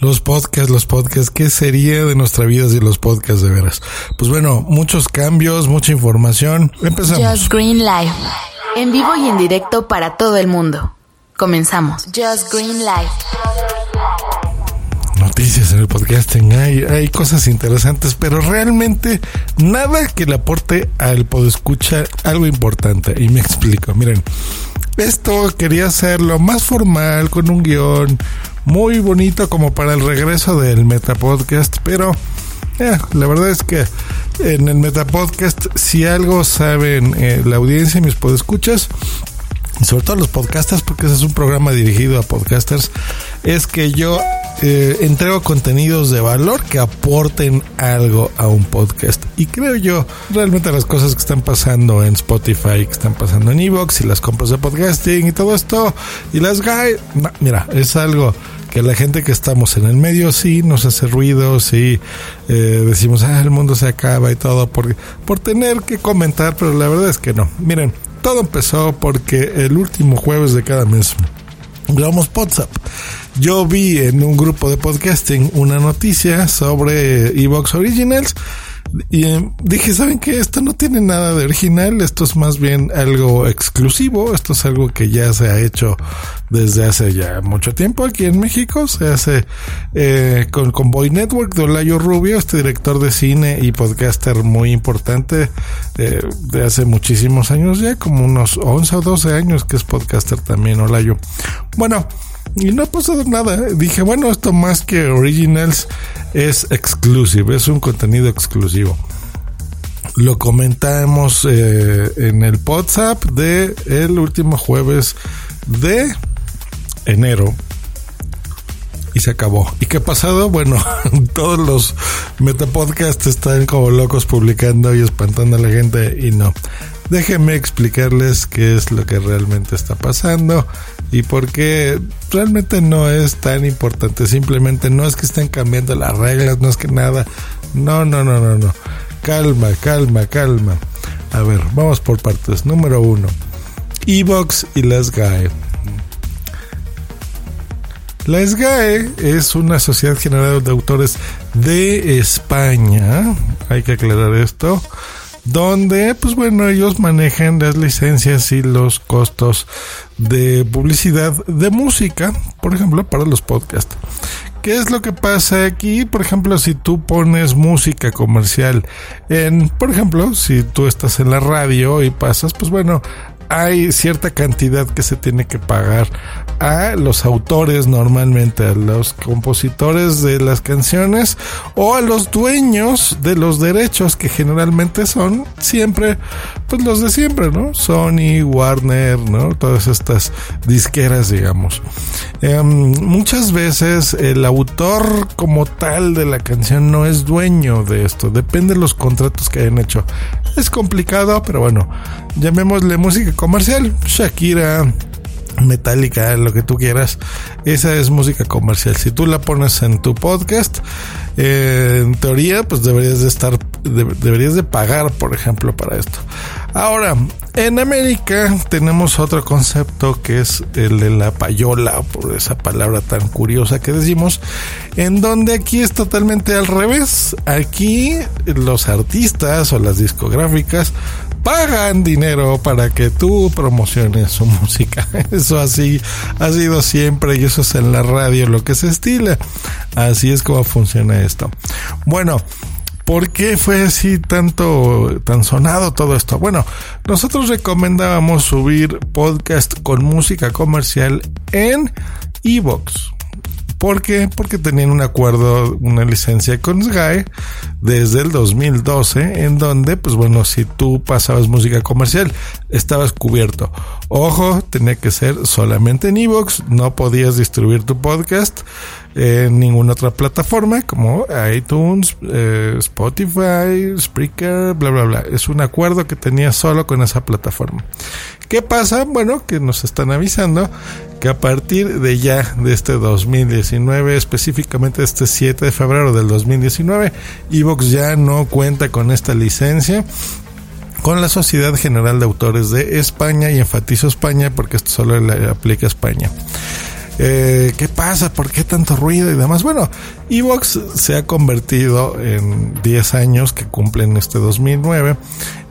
Los podcasts, los podcasts, ¿qué sería de nuestra vida si los podcasts de veras? Pues bueno, muchos cambios, mucha información. Empezamos. Just Green Live. En vivo y en directo para todo el mundo. Comenzamos. Just Green Live. Noticias en el podcasting, hay, hay cosas interesantes, pero realmente nada que le aporte al podescucha algo importante. Y me explico, miren, esto quería hacerlo más formal, con un guion, muy bonito como para el regreso del Metapodcast, pero eh, la verdad es que en el Metapodcast, si algo saben eh, la audiencia y mis podescuchas, sobre todo los podcasters, porque ese es un programa dirigido a podcasters, es que yo eh, entrego contenidos de valor que aporten algo a un podcast. Y creo yo, realmente las cosas que están pasando en Spotify, que están pasando en Evox y las compras de podcasting y todo esto, y las guys, mira, es algo que la gente que estamos en el medio sí nos hace ruido, sí eh, decimos, ah, el mundo se acaba y todo por, por tener que comentar, pero la verdad es que no. Miren, todo empezó porque el último jueves de cada mes grabamos WhatsApp. Yo vi en un grupo de podcasting una noticia sobre Evox Originals y eh, dije, ¿saben qué? Esto no tiene nada de original, esto es más bien algo exclusivo, esto es algo que ya se ha hecho desde hace ya mucho tiempo aquí en México, se hace eh, con, Boy Network de Olayo Rubio, este director de cine y podcaster muy importante eh, de hace muchísimos años ya, como unos 11 o 12 años que es podcaster también Olayo. Bueno, y no ha pasado nada. Dije, bueno, esto más que originals es exclusive, es un contenido exclusivo. Lo comentamos eh, en el WhatsApp de el último jueves de enero y se acabó. ¿Y qué ha pasado? Bueno, todos los metapodcasts están como locos publicando y espantando a la gente y no. Déjenme explicarles qué es lo que realmente está pasando y por qué realmente no es tan importante. Simplemente no es que estén cambiando las reglas, no es que nada. No, no, no, no, no. Calma, calma, calma. A ver, vamos por partes. Número uno. Evox y las GAE. La SGAE es una sociedad general de autores de España, hay que aclarar esto, donde, pues bueno, ellos manejan las licencias y los costos de publicidad de música, por ejemplo, para los podcasts. ¿Qué es lo que pasa aquí? Por ejemplo, si tú pones música comercial en, por ejemplo, si tú estás en la radio y pasas, pues bueno, hay cierta cantidad que se tiene que pagar a los autores normalmente, a los compositores de las canciones o a los dueños de los derechos que generalmente son siempre, pues los de siempre, ¿no? Sony, Warner, ¿no? Todas estas disqueras, digamos. Em, muchas veces el autor como tal de la canción no es dueño de esto, depende de los contratos que hayan hecho. Es complicado, pero bueno, llamémosle música comercial, Shakira, Metallica, lo que tú quieras, esa es música comercial. Si tú la pones en tu podcast, eh, en teoría, pues deberías de estar, deberías de pagar, por ejemplo, para esto. Ahora, en América tenemos otro concepto que es el de la payola, por esa palabra tan curiosa que decimos, en donde aquí es totalmente al revés. Aquí los artistas o las discográficas pagan dinero para que tú promociones su música. Eso así ha sido siempre y eso es en la radio lo que se estila. Así es como funciona esto. Bueno, ¿Por qué fue así tanto, tan sonado todo esto? Bueno, nosotros recomendábamos subir podcast con música comercial en Evox. ¿Por qué? Porque tenían un acuerdo, una licencia con Sky desde el 2012, en donde, pues bueno, si tú pasabas música comercial, estabas cubierto. Ojo, tenía que ser solamente en Evox, no podías distribuir tu podcast en ninguna otra plataforma como iTunes, eh, Spotify, Spreaker, bla, bla, bla. Es un acuerdo que tenía solo con esa plataforma. ¿Qué pasa? Bueno, que nos están avisando que a partir de ya, de este 2019, específicamente este 7 de febrero del 2019, Evox ya no cuenta con esta licencia con la Sociedad General de Autores de España y enfatizo España porque esto solo le aplica a España. Eh, ¿qué pasa? ¿Por qué tanto ruido y demás? Bueno, Evox se ha convertido en 10 años que cumplen este 2009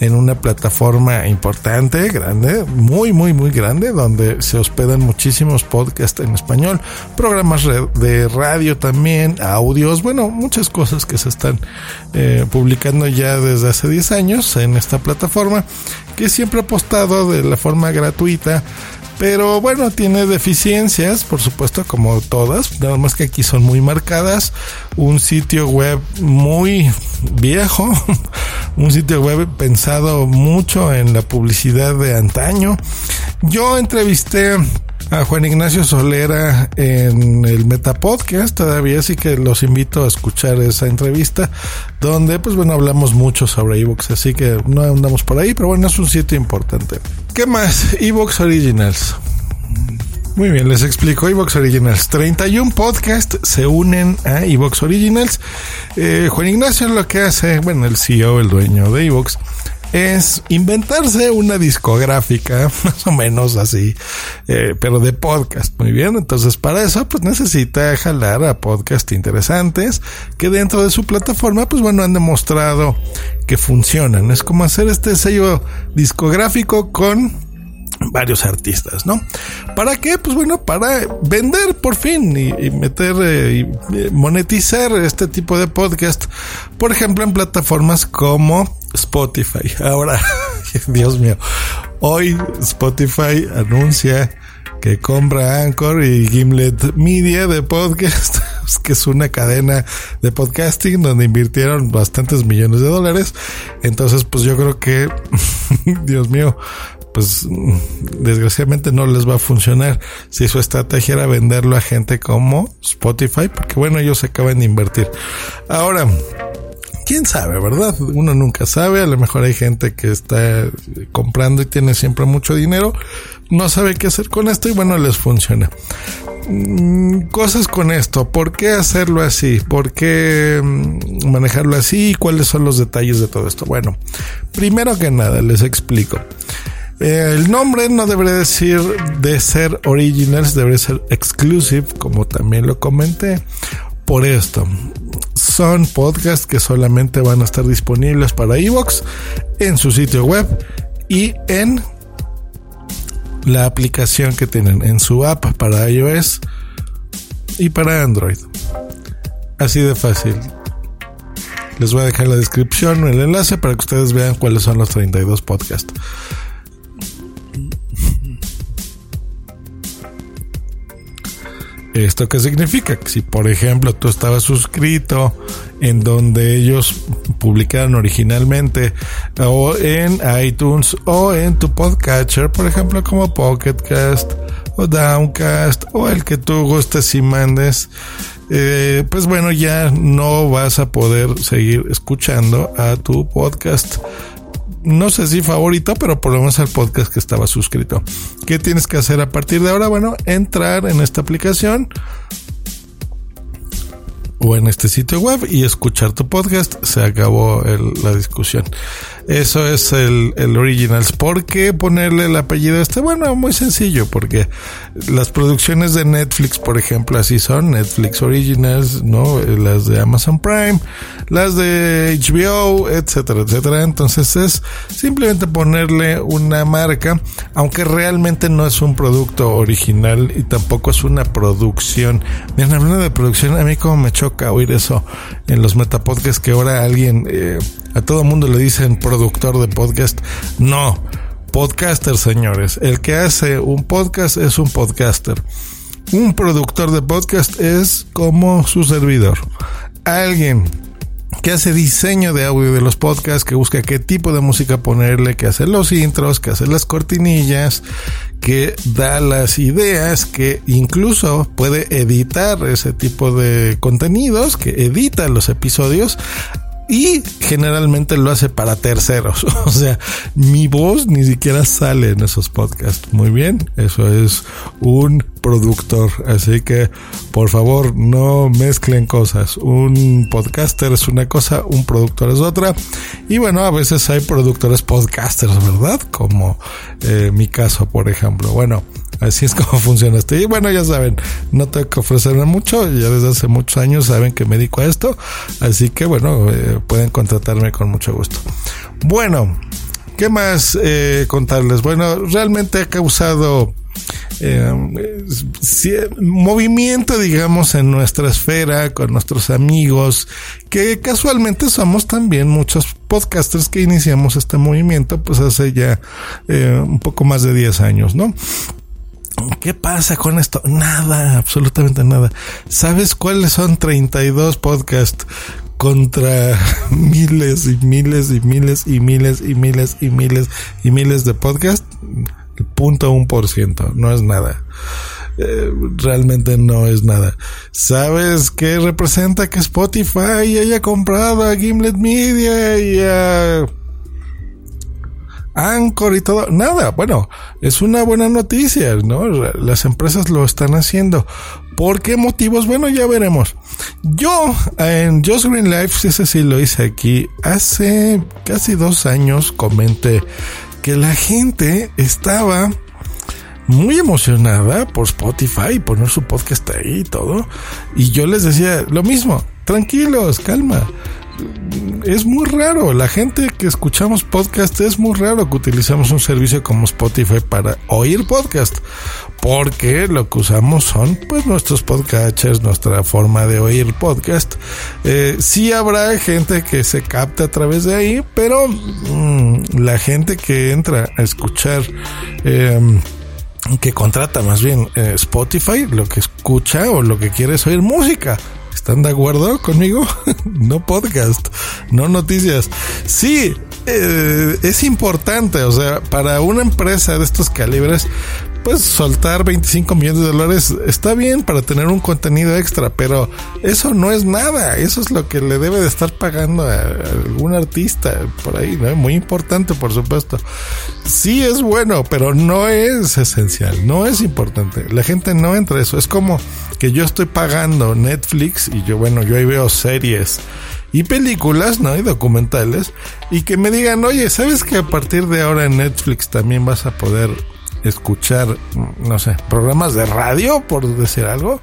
en una plataforma importante, grande, muy, muy, muy grande, donde se hospedan muchísimos podcasts en español, programas de radio también, audios, bueno, muchas cosas que se están eh, publicando ya desde hace 10 años en esta plataforma, que siempre ha apostado de la forma gratuita pero bueno, tiene deficiencias, por supuesto, como todas, nada más que aquí son muy marcadas. Un sitio web muy viejo, un sitio web pensado mucho en la publicidad de antaño. Yo entrevisté a Juan Ignacio Solera en el Metapodcast todavía, así que los invito a escuchar esa entrevista donde pues bueno hablamos mucho sobre ebooks, así que no andamos por ahí, pero bueno es un sitio importante. ¿Qué más? Ebooks Originals. Muy bien, les explico. Evox Originals. 31 podcasts se unen a Evox Originals. Eh, Juan Ignacio lo que hace, bueno, el CEO, el dueño de Evox, es inventarse una discográfica, más o menos así, eh, pero de podcast. Muy bien, entonces para eso pues necesita jalar a podcasts interesantes que dentro de su plataforma pues bueno han demostrado que funcionan. Es como hacer este sello discográfico con varios artistas, ¿no? ¿Para qué? Pues bueno, para vender por fin y, meter eh, y monetizar este tipo de podcast, por ejemplo, en plataformas como Spotify. Ahora, Dios mío, hoy Spotify anuncia que compra Anchor y Gimlet Media de podcast, que es una cadena de podcasting donde invirtieron bastantes millones de dólares. Entonces, pues yo creo que, Dios mío, pues desgraciadamente no les va a funcionar si su estrategia era venderlo a gente como Spotify, porque bueno, ellos acaban de invertir. Ahora, quién sabe, ¿verdad? Uno nunca sabe, a lo mejor hay gente que está comprando y tiene siempre mucho dinero, no sabe qué hacer con esto y bueno, les funciona. Mm, cosas con esto, ¿por qué hacerlo así? ¿Por qué mm, manejarlo así? ¿Cuáles son los detalles de todo esto? Bueno, primero que nada, les explico. Eh, el nombre no debería decir de ser originals, debería ser exclusive, como también lo comenté. Por esto, son podcasts que solamente van a estar disponibles para Evox en su sitio web y en la aplicación que tienen en su app para iOS y para Android. Así de fácil. Les voy a dejar la descripción, el enlace para que ustedes vean cuáles son los 32 podcasts. ¿Esto qué significa? Que si por ejemplo tú estabas suscrito en donde ellos publicaron originalmente o en iTunes o en tu podcatcher, por ejemplo como Pocketcast o Downcast o el que tú gustes y mandes, eh, pues bueno, ya no vas a poder seguir escuchando a tu podcast no sé si favorito, pero por lo menos al podcast que estaba suscrito. ¿Qué tienes que hacer a partir de ahora? Bueno, entrar en esta aplicación o en este sitio web y escuchar tu podcast. Se acabó la discusión. Eso es el, el Originals. ¿Por qué ponerle el apellido este? Bueno, muy sencillo, porque las producciones de Netflix, por ejemplo, así son, Netflix Originals, ¿no? Las de Amazon Prime, las de HBO, etcétera, etcétera. Entonces es simplemente ponerle una marca, aunque realmente no es un producto original y tampoco es una producción. Miren, hablando de producción, a mí como me choca oír eso en los metapodcasts que ahora alguien, eh, a todo mundo le dicen productor de podcast. No, podcaster, señores. El que hace un podcast es un podcaster. Un productor de podcast es como su servidor. Alguien que hace diseño de audio de los podcasts, que busca qué tipo de música ponerle, que hace los intros, que hace las cortinillas, que da las ideas, que incluso puede editar ese tipo de contenidos, que edita los episodios y generalmente lo hace para terceros. O sea, mi voz ni siquiera sale en esos podcasts. Muy bien, eso es un productor. Así que, por favor, no mezclen cosas. Un podcaster es una cosa, un productor es otra. Y bueno, a veces hay productores podcasters, ¿verdad? Como eh, mi caso, por ejemplo. Bueno, Así es como funciona esto. Y bueno, ya saben, no tengo que ofrecerme mucho. Ya desde hace muchos años saben que me dedico a esto. Así que bueno, eh, pueden contratarme con mucho gusto. Bueno, ¿qué más eh, contarles? Bueno, realmente ha causado eh, movimiento, digamos, en nuestra esfera, con nuestros amigos, que casualmente somos también muchos podcasters que iniciamos este movimiento, pues hace ya un poco más de 10 años, ¿no? ¿Qué pasa con esto? Nada, absolutamente nada. ¿Sabes cuáles son 32 podcasts contra miles y miles y miles y miles y miles y miles y miles de podcasts? punto un por ciento, no es nada. Eh, realmente no es nada. ¿Sabes qué representa que Spotify haya comprado a Gimlet Media y a Anchor y todo? Nada, bueno, es una buena noticia, ¿no? Las empresas lo están haciendo. ¿Por qué motivos? Bueno, ya veremos. Yo en Just Green Life, ese sí lo hice aquí, hace casi dos años comenté que la gente estaba muy emocionada por Spotify, poner su podcast ahí y todo. Y yo les decía lo mismo, tranquilos, calma es muy raro. La gente que escuchamos podcast es muy raro que utilicemos un servicio como Spotify para oír podcast. Porque lo que usamos son pues nuestros podcatchers, nuestra forma de oír podcast. Eh, sí habrá gente que se capta a través de ahí, pero mm, la gente que entra a escuchar em, que contrata más bien eh, Spotify, lo que escucha o lo que quiere es oír música. ¿Están de acuerdo conmigo? no podcast, no noticias. Sí, eh, es importante, o sea, para una empresa de estos calibres, pues soltar 25 millones de dólares está bien para tener un contenido extra, pero eso no es nada, eso es lo que le debe de estar pagando a algún artista por ahí, ¿no? Muy importante, por supuesto. Sí es bueno, pero no es esencial, no es importante. La gente no entra a eso, es como que yo estoy pagando Netflix y yo, bueno, yo ahí veo series y películas, ¿no? Y documentales. Y que me digan, oye, ¿sabes que a partir de ahora en Netflix también vas a poder escuchar, no sé, programas de radio, por decir algo.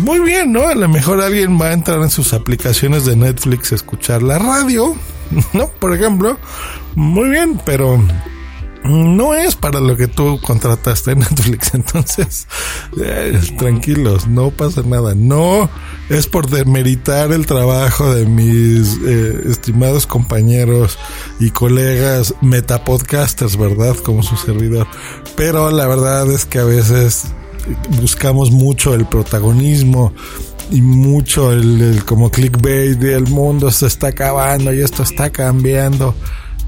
Muy bien, ¿no? A lo mejor alguien va a entrar en sus aplicaciones de Netflix a escuchar la radio, ¿no? Por ejemplo. Muy bien, pero no es para lo que tú contrataste en Netflix. Entonces, eh, tranquilos, no pasa nada. No es por demeritar el trabajo de mis eh, estimados compañeros y colegas metapodcasters, ¿verdad? Como su servidor. Pero la verdad es que a veces buscamos mucho el protagonismo y mucho el, el como clickbait el mundo se está acabando y esto está cambiando.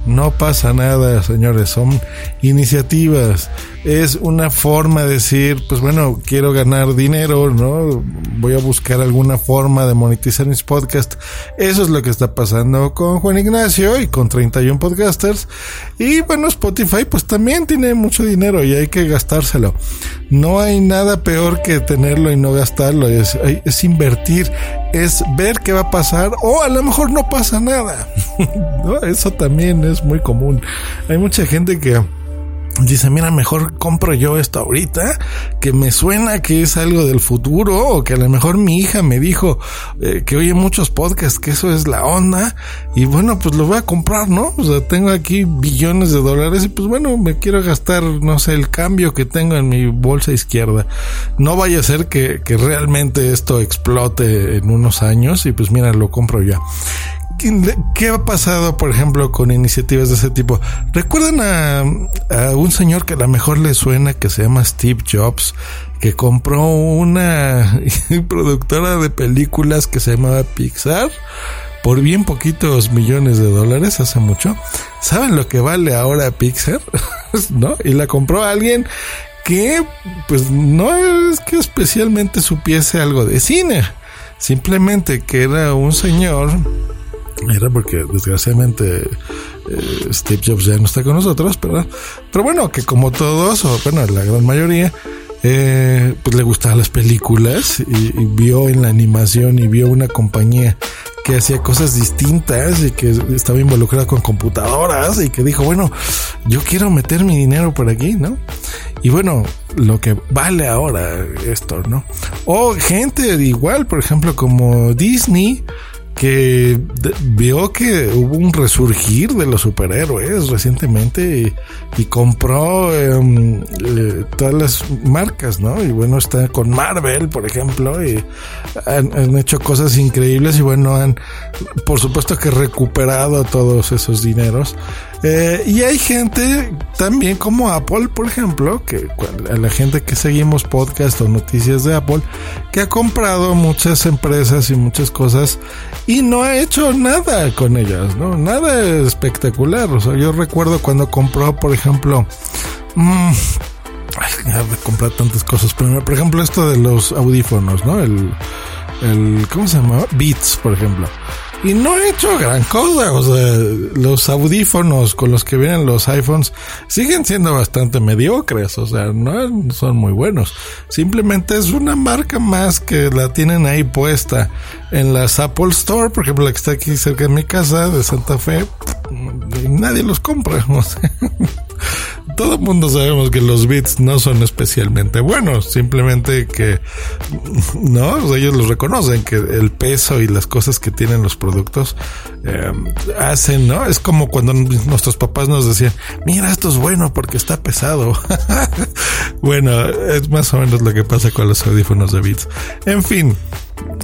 No pasa nada, señores, son iniciativas. Es una forma de decir, pues bueno, quiero ganar dinero, ¿no? Voy a buscar alguna forma de monetizar mis podcasts. Eso es lo que está pasando con Juan Ignacio y con 31 podcasters. Y bueno, Spotify pues también tiene mucho dinero y hay que gastárselo. No hay nada peor que tenerlo y no gastarlo. Es, invertir, es ver qué va a pasar o a lo mejor no pasa nada. Eso también es muy común. Hay mucha gente que dice, mira, mejor compro yo esto ahorita, que me suena que es algo del futuro, o que a lo mejor mi hija me dijo eh, que oye muchos podcasts, que eso es la onda, y bueno, pues lo voy a comprar, ¿no? O sea, tengo aquí billones de dólares y pues bueno, me quiero gastar, no sé, el cambio que tengo en mi bolsa izquierda. No vaya a ser que, que realmente esto explote en unos años y pues mira, lo compro ya. ¿Qué ha pasado, por ejemplo, con iniciativas de ese tipo? ¿Recuerdan a, un señor que a lo mejor le suena que se llama Steve Jobs, que compró una productora de películas que se llamaba Pixar? por bien poquitos millones de dólares hace mucho. ¿Saben lo que vale ahora Pixar? ¿No? Y la compró alguien que pues no es que especialmente supiese algo de cine. Simplemente que era un señor era porque desgraciadamente eh, Steve Jobs ya no está con nosotros, pero, bueno, que como todos, o bueno, la gran mayoría, eh, pues le gustaban las películas y, vio en la animación y vio una compañía que hacía cosas distintas y que estaba involucrada con computadoras y que dijo, bueno, yo quiero meter mi dinero por aquí, ¿no? Y bueno, lo que vale ahora esto, ¿no? O gente igual, por ejemplo, como Disney, que vio que hubo un resurgir de los superhéroes recientemente y, compró em, eh, todas las marcas, ¿no? Y bueno, está con Marvel, por ejemplo, y han, hecho cosas increíbles y bueno, han, por supuesto que recuperado todos esos dineros eh, y hay gente también como Apple, por ejemplo, que la gente que seguimos podcast o noticias de Apple, que ha comprado muchas empresas y muchas cosas no ha hecho nada con ellas, ¿no? Nada espectacular. O sea, yo recuerdo cuando compró, por ejemplo, mmm, ay, comprar tantas cosas, por ejemplo esto de los audífonos, ¿no? El, el ¿cómo se llama? Beats, por ejemplo y no he hecho gran cosa. O sea, los audífonos con los que vienen los iPhones siguen siendo bastante mediocres. O sea, no son muy buenos. Simplemente es una marca más que la tienen ahí puesta en las Apple Store, por ejemplo, la que está aquí cerca de mi casa de Santa Fe. Nadie los compra. O sea, todo el mundo sabemos que los bits no son especialmente buenos, simplemente que, no, ellos los reconocen, que el peso y las cosas que tienen los productos eh, hacen, ¿no? Es como cuando nuestros papás nos decían, mira, esto es bueno porque está pesado. bueno, es más o menos lo que pasa con los audífonos de bits. En fin,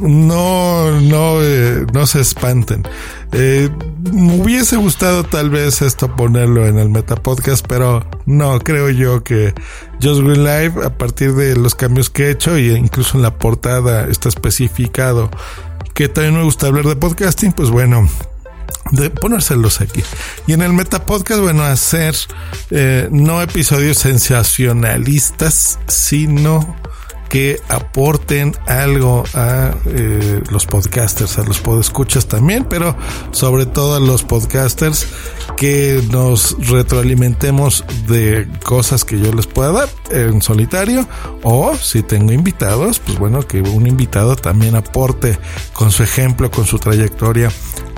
no, no, eh, no se espanten. Eh, me hubiese gustado tal vez esto ponerlo en el Meta Podcast, pero no, creo yo que Just Green Live, a partir de los cambios que he hecho, y incluso en la portada está especificado que también me gusta hablar de podcasting, pues bueno, de ponérselos aquí. Y en el Meta Podcast, bueno, hacer eh, no episodios sensacionalistas, sino que aporten algo a eh, los podcasters, a los podescuchas también, pero sobre todo a los podcasters que nos retroalimentemos de cosas que yo les pueda dar en solitario. O si tengo invitados, pues bueno, que un invitado también aporte con su ejemplo, con su trayectoria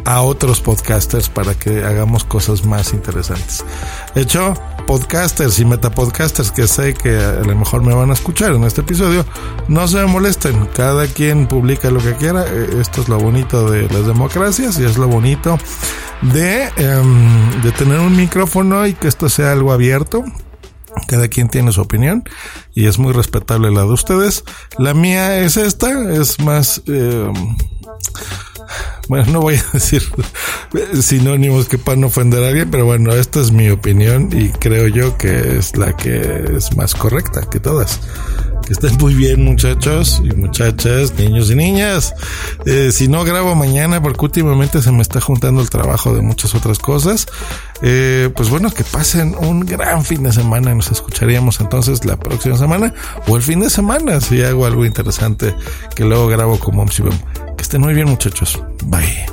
a otros podcasters para que hagamos cosas más interesantes. De hecho, podcasters y metapodcasters que sé que a lo mejor me van a escuchar en este episodio, no se molesten. Cada quien publica lo que quiera. Eh, esto es lo bonito de las democracias y es lo bonito de, em, de tener un micrófono y que esto sea algo abierto. Cada quien tiene su opinión y es muy respetable la de ustedes. La mía es esta, es más... Eh, bueno, no voy a decir sinónimos que para no ofender a alguien, pero bueno, esta es mi opinión y creo yo que es la que es más correcta que todas. Que estén muy bien muchachos y muchachas, niños y niñas. Eh, si no grabo mañana porque últimamente se me está juntando el trabajo de muchas otras cosas, eh, pues bueno, que pasen un gran fin de semana nos escucharíamos entonces la próxima semana o el fin de semana si hago algo interesante que luego grabo como que estén muy bien, muchachos. Bye.